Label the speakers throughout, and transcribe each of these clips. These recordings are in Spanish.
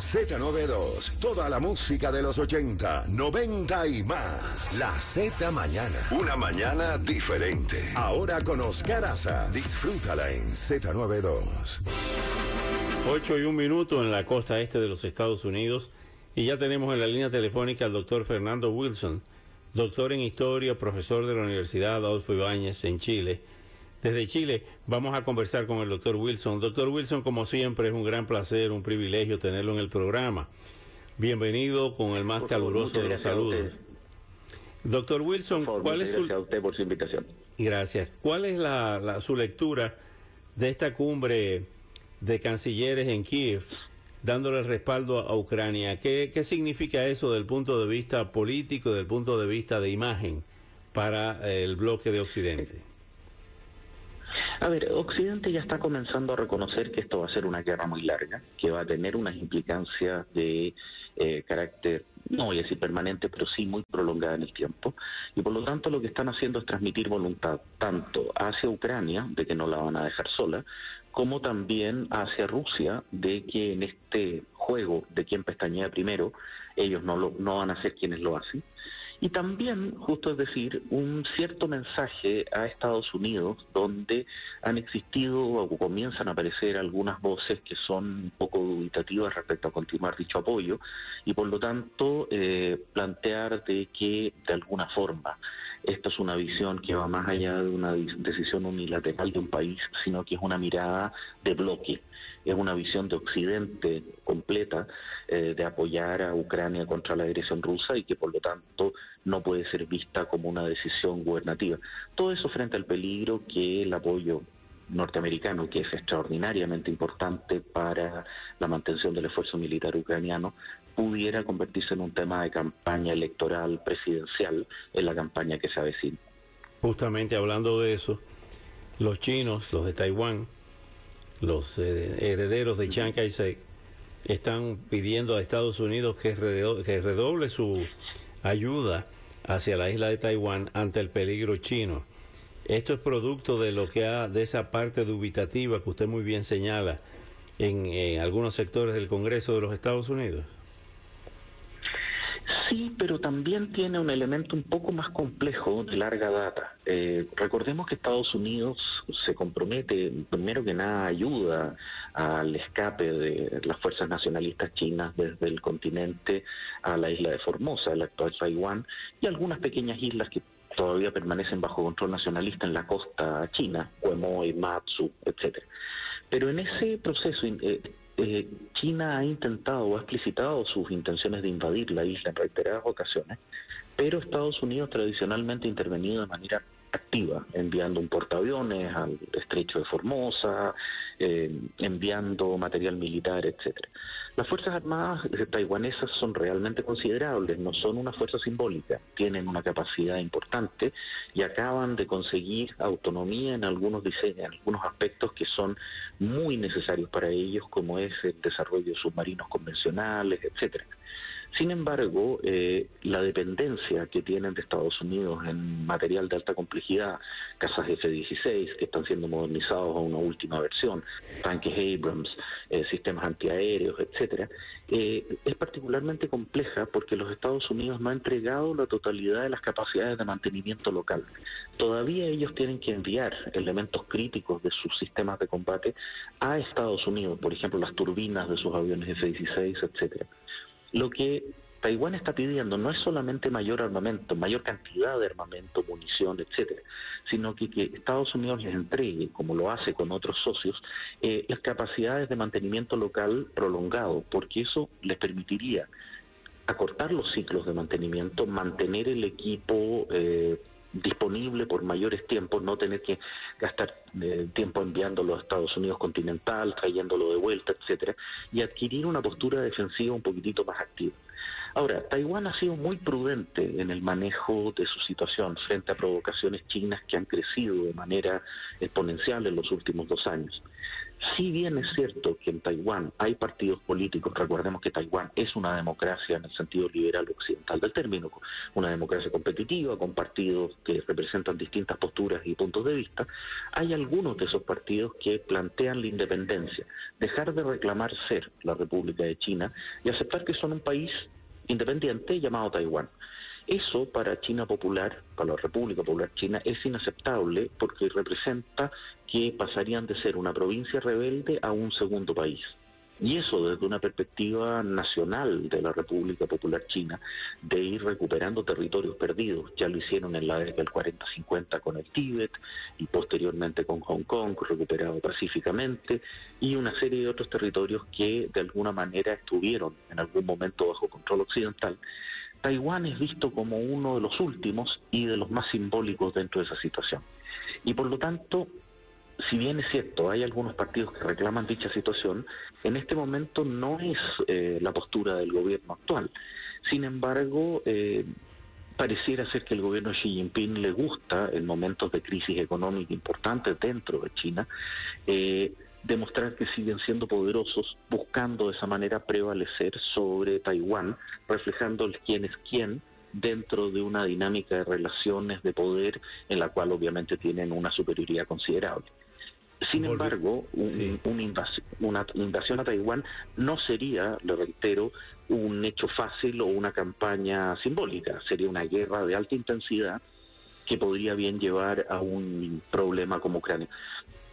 Speaker 1: Z92, toda la música de los 80, 90 y más. La Z Mañana. Una mañana diferente. Ahora con Oscar Aza. Disfrútala en Z92.
Speaker 2: 8 y un minuto en la costa este de los Estados Unidos y ya tenemos en la línea telefónica al doctor Fernando Wilson, doctor en historia, profesor de la Universidad Adolfo Ibáñez en Chile. Desde Chile vamos a conversar con el doctor Wilson. Doctor Wilson, como siempre, es un gran placer, un privilegio tenerlo en el programa. Bienvenido con el más caluroso de los saludos. Doctor Wilson, ¿cuál es su...
Speaker 3: Gracias a usted por su invitación.
Speaker 2: Gracias. ¿Cuál es la, la- su lectura de esta cumbre de cancilleres en Kiev, dándole respaldo a Ucrania? ¿Qué, qué significa eso desde el punto de vista político, desde el punto de vista de imagen para el bloque de Occidente?
Speaker 3: A ver, Occidente ya está comenzando a reconocer que esto va a ser una guerra muy larga, que va a tener unas implicancias de eh, carácter, no voy a decir permanente, pero sí muy prolongada en el tiempo. Y por lo tanto lo que están haciendo es transmitir voluntad tanto hacia Ucrania, de que no la van a dejar sola, como también hacia Rusia, de que en este juego de quien pestañea primero, ellos no, lo, no van a ser quienes lo hacen. Y también, justo es decir, un cierto mensaje a Estados Unidos donde han existido o comienzan a aparecer algunas voces que son un poco dubitativas respecto a continuar dicho apoyo y por lo tanto eh, plantear de que de alguna forma esta es una visión que va más allá de una decisión unilateral de un país, sino que es una mirada de bloque, es una visión de Occidente completa eh, de apoyar a Ucrania contra la agresión rusa y que por lo tanto no puede ser vista como una decisión gubernativa. Todo eso frente al peligro que el apoyo norteamericano, que es extraordinariamente importante para la mantención del esfuerzo militar ucraniano, pudiera convertirse en un tema de campaña electoral presidencial en la campaña que se avecina.
Speaker 2: Justamente hablando de eso, los chinos, los de Taiwán, los eh, herederos de Chiang Kai-shek, están pidiendo a Estados Unidos que, redo- que redoble su ayuda hacia la isla de Taiwán ante el peligro chino. Esto es producto de lo que ha, de esa parte dubitativa que usted muy bien señala en, algunos sectores del Congreso de los Estados Unidos.
Speaker 3: Sí, pero también tiene un elemento un poco más complejo de larga data. Eh, recordemos que Estados Unidos se compromete, primero que nada, ayuda al escape de las fuerzas nacionalistas chinas desde el continente a la isla de Formosa, el actual Taiwán, y algunas pequeñas islas que todavía permanecen bajo control nacionalista en la costa china, Quemoy, Matsu, etcétera. Pero en ese proceso eh, eh, China ha intentado o ha explicitado sus intenciones de invadir la isla en reiteradas ocasiones, pero Estados Unidos tradicionalmente ha intervenido de manera activa, enviando un portaaviones al estrecho de Formosa, eh, enviando material militar, etcétera. Las Fuerzas Armadas taiwanesas son realmente considerables, no son una fuerza simbólica, tienen una capacidad importante y acaban de conseguir autonomía en algunos diseños, en algunos aspectos que son muy necesarios para ellos, como es el desarrollo de submarinos convencionales, etcétera. Sin embargo, eh, la dependencia que tienen de Estados Unidos en material de alta complejidad, casas F-16 que están siendo modernizados a una última versión, tanques Abrams, eh, sistemas antiaéreos, etcétera, eh, es particularmente compleja porque los Estados Unidos no han entregado la totalidad de las capacidades de mantenimiento local. Todavía ellos tienen que enviar elementos críticos de sus sistemas de combate a Estados Unidos, por ejemplo, las turbinas de sus aviones F-16, etcétera lo que Taiwán está pidiendo no es solamente mayor armamento, mayor cantidad de armamento, munición, etcétera, sino que, Estados Unidos les entregue, como lo hace con otros socios, eh, las capacidades de mantenimiento local prolongado, porque eso les permitiría acortar los ciclos de mantenimiento, mantener el equipo eh, disponible por mayores tiempos, no tener que gastar eh, tiempo enviándolo a Estados Unidos continental, trayéndolo de vuelta, etcétera, y adquirir una postura defensiva un poquitito más activa. Ahora, Taiwán ha sido muy prudente en el manejo de su situación frente a provocaciones chinas que han crecido de manera exponencial en los últimos dos años. Si bien es cierto que en Taiwán hay partidos políticos, recordemos que Taiwán es una democracia en el sentido liberal occidental del término, una democracia competitiva con partidos que representan distintas posturas y puntos de vista, hay algunos de esos partidos que plantean la independencia, dejar de reclamar ser la República de China y aceptar que son un país independiente llamado Taiwán. Eso para China Popular, para la República Popular China, es inaceptable porque representa que pasarían de ser una provincia rebelde a un segundo país. Y eso desde una perspectiva nacional de la República Popular China, de ir recuperando territorios perdidos. Ya lo hicieron en la década del 40-50 con el Tíbet y posteriormente con Hong Kong, recuperado pacíficamente, y una serie de otros territorios que de alguna manera estuvieron en algún momento bajo control occidental. Taiwán es visto como uno de los últimos y de los más simbólicos dentro de esa situación. Y por lo tanto, si bien es cierto, hay algunos partidos que reclaman dicha situación, en este momento no es eh, la postura del gobierno actual. Sin embargo, eh, pareciera ser que el gobierno de Xi Jinping le gusta, en momentos de crisis económica importante dentro de China, eh, demostrar que siguen siendo poderosos, buscando de esa manera prevalecer sobre Taiwán, reflejando el quién es quién dentro de una dinámica de relaciones de poder en la cual obviamente tienen una superioridad considerable. Sin embargo, una, invasión, a Taiwán no sería, le reitero, un hecho fácil o una campaña simbólica, sería una guerra de alta intensidad que podría bien llevar a un problema como Ucrania.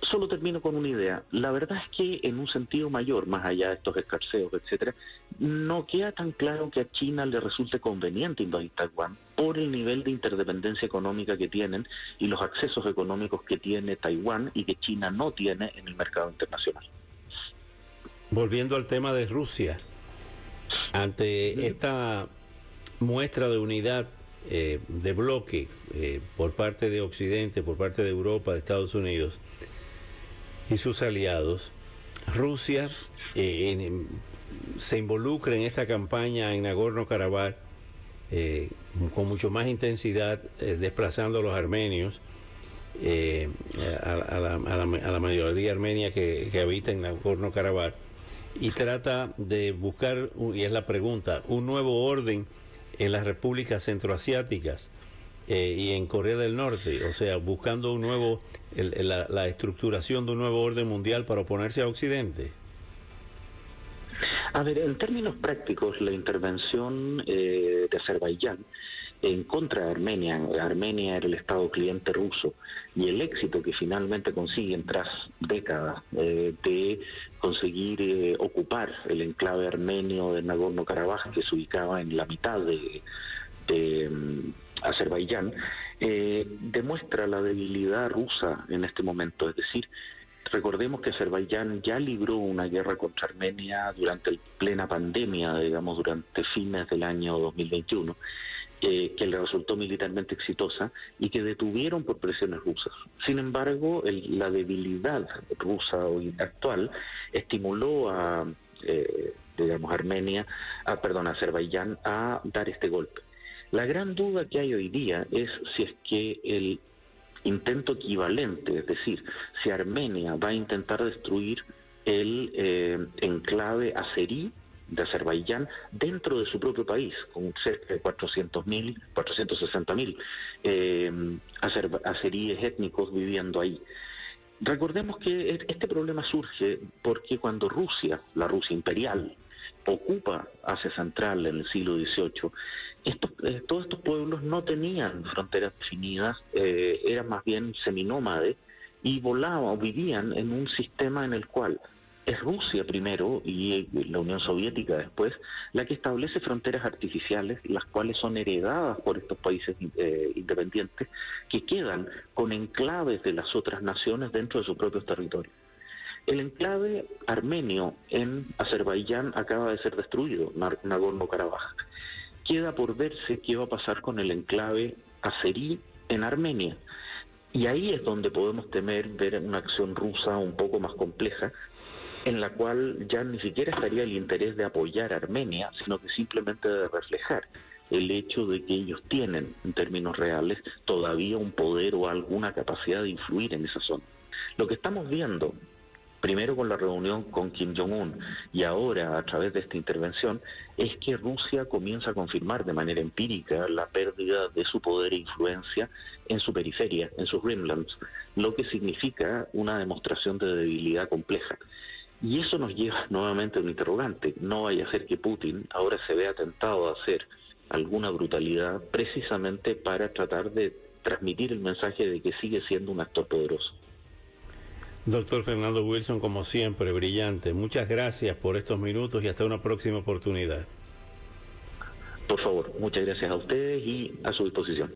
Speaker 3: Solo termino con una idea. La verdad es que en un sentido mayor, más allá de estos escarceos, etcétera, no queda tan claro que a China le resulte conveniente invadir Taiwán por el nivel de interdependencia económica que tienen y los accesos económicos que tiene Taiwán y que China no tiene en el mercado internacional.
Speaker 2: Volviendo al tema de Rusia, ante esta muestra de unidad eh, de bloque eh, por parte de Occidente, por parte de Europa, de Estados Unidos, y sus aliados, Rusia eh, se involucra en esta campaña en Nagorno-Karabaj eh, con mucho más intensidad, eh, desplazando a los armenios, a, la, mayoría armenia que, que habita en Nagorno-Karabaj, y trata de buscar, y es la pregunta, un nuevo orden en las repúblicas centroasiáticas eh, y en Corea del Norte, o sea, buscando un nuevo, la, estructuración de un nuevo orden mundial para oponerse a Occidente?
Speaker 3: A ver, en términos prácticos, la intervención eh, de Azerbaiyán en contra de Armenia, Armenia era el Estado cliente ruso, y el éxito que finalmente consiguen tras décadas eh, de conseguir ocupar el enclave armenio de Nagorno-Karabaj, que se ubicaba en la mitad de, Azerbaiyán, eh, demuestra la debilidad rusa en este momento. Es decir, recordemos que Azerbaiyán ya libró una guerra contra Armenia durante la plena pandemia, digamos, durante fines del año 2021. Eh, que le resultó militarmente exitosa y que detuvieron por presiones rusas. Sin embargo, la debilidad rusa hoy actual estimuló a, eh, digamos, Armenia, a, perdón, a Azerbaiyán a dar este golpe. La gran duda que hay hoy día es si es que el intento equivalente, es decir, si Armenia va a intentar destruir el eh, enclave azerí de Azerbaiyán dentro de su propio país, con cerca de 400.000, 460.000 eh, azeríes étnicos viviendo ahí. Recordemos que e-, este problema surge porque cuando Rusia, la Rusia imperial, ocupa Asia Central en el siglo XVIII, eh, todos estos pueblos no tenían fronteras definidas, eh, eran más bien seminómades y volaban vivían en un sistema en el cual es Rusia primero y eh, la Unión Soviética después la que establece fronteras artificiales, las cuales son heredadas por estos países eh, independientes que quedan con enclaves de las otras naciones dentro de sus propios territorios. El enclave armenio en Azerbaiyán acaba de ser destruido, Nagorno-Karabaj. Queda por verse qué va a pasar con el enclave azerí en Armenia. Y ahí es donde podemos temer ver una acción rusa un poco más compleja, en la cual ya ni siquiera estaría el interés de apoyar a Armenia, sino que simplemente de reflejar el hecho de que ellos tienen, en términos reales, todavía un poder o alguna capacidad de influir en esa zona. Lo que estamos viendo primero con la reunión con Kim Jong-un y ahora a través de esta intervención, es que Rusia comienza a confirmar de manera empírica la pérdida de su poder e influencia en su periferia, en sus rimlands, lo que significa una demostración de debilidad compleja. Y eso nos lleva nuevamente a un interrogante. No vaya a ser que Putin ahora se vea tentado a hacer alguna brutalidad precisamente para tratar de transmitir el mensaje de que sigue siendo un actor poderoso.
Speaker 2: Doctor Fernando Wilson, como siempre, brillante. Muchas gracias por estos minutos y hasta una próxima oportunidad.
Speaker 3: Por favor, muchas gracias a ustedes y a su disposición.